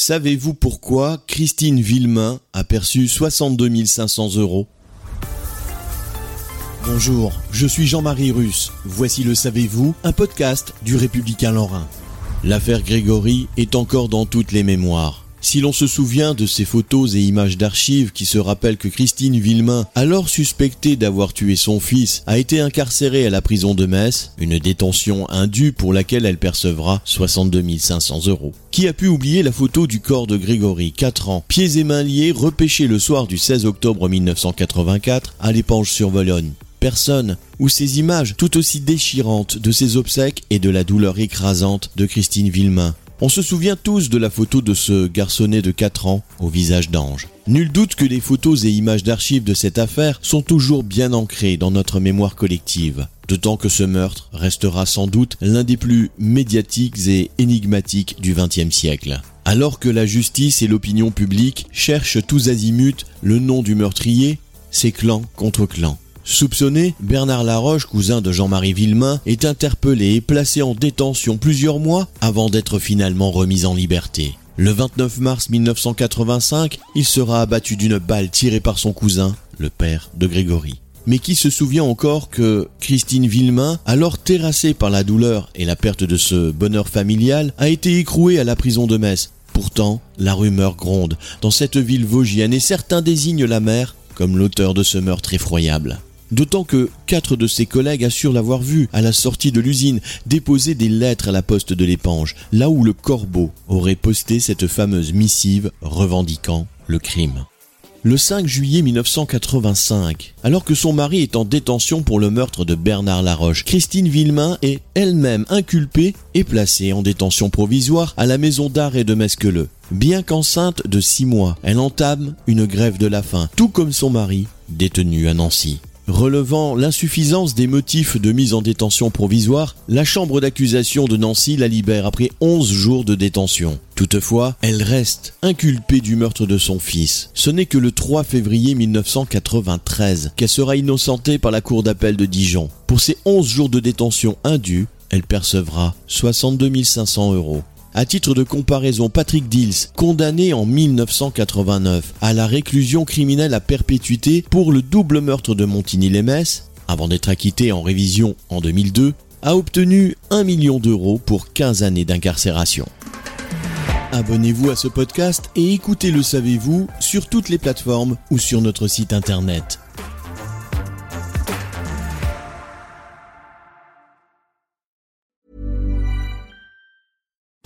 Savez-vous pourquoi Christine Villemain a perçu 62 500 euros? Bonjour, je suis Jean-Marie Russe. Voici le Savez-vous, un podcast du Républicain Lorrain. L'affaire Grégory est encore dans toutes les mémoires. Si l'on se souvient de ces photos et images d'archives qui se rappellent que Christine Villemain, alors suspectée d'avoir tué son fils, a été incarcérée à la prison de Metz, une détention indue pour laquelle elle percevra 62 500 euros. Qui a pu oublier la photo du corps de Grégory, 4 ans, pieds et mains liés, repêché le soir du 16 octobre 1984 à l'épanche sur Vologne Personne, ou ces images tout aussi déchirantes de ses obsèques et de la douleur écrasante de Christine Villemain, on se souvient tous de la photo de ce garçonnet de 4 ans au visage d'ange. Nul doute que les photos et images d'archives de cette affaire sont toujours bien ancrées dans notre mémoire collective. D'autant que ce meurtre restera sans doute l'un des plus médiatiques et énigmatiques du XXe siècle. Alors que la justice et l'opinion publique cherchent tous azimuts le nom du meurtrier, c'est clan contre clan. Soupçonné, Bernard Laroche, cousin de Jean-Marie Villemain, est interpellé et placé en détention plusieurs mois avant d'être finalement remis en liberté. Le 29 mars 1985, il sera abattu d'une balle tirée par son cousin, le père de Grégory. Mais qui se souvient encore que Christine Villemain, alors terrassée par la douleur et la perte de ce bonheur familial, a été écrouée à la prison de Metz. Pourtant, la rumeur gronde dans cette ville vosgienne et certains désignent la mère comme l'auteur de ce meurtre effroyable. D'autant que quatre de ses collègues assurent l'avoir vu, à la sortie de l'usine, déposer des lettres à la poste de l'épange, là où le corbeau aurait posté cette fameuse missive revendiquant le crime. Le 5 juillet 1985, alors que son mari est en détention pour le meurtre de Bernard Laroche, Christine Villemain est elle-même inculpée et placée en détention provisoire à la maison d'arrêt de Mesqueleux. Bien qu'enceinte de six mois, elle entame une grève de la faim, tout comme son mari, détenu à Nancy. Relevant l'insuffisance des motifs de mise en détention provisoire, la chambre d'accusation de Nancy la libère après 11 jours de détention. Toutefois, elle reste inculpée du meurtre de son fils. Ce n'est que le 3 février 1993 qu'elle sera innocentée par la cour d'appel de Dijon. Pour ces 11 jours de détention indus, elle percevra 62 500 euros. À titre de comparaison, Patrick Dills, condamné en 1989 à la réclusion criminelle à perpétuité pour le double meurtre de Montigny-les-Metz, avant d'être acquitté en révision en 2002, a obtenu 1 million d'euros pour 15 années d'incarcération. Abonnez-vous à ce podcast et écoutez Le Savez-vous sur toutes les plateformes ou sur notre site internet.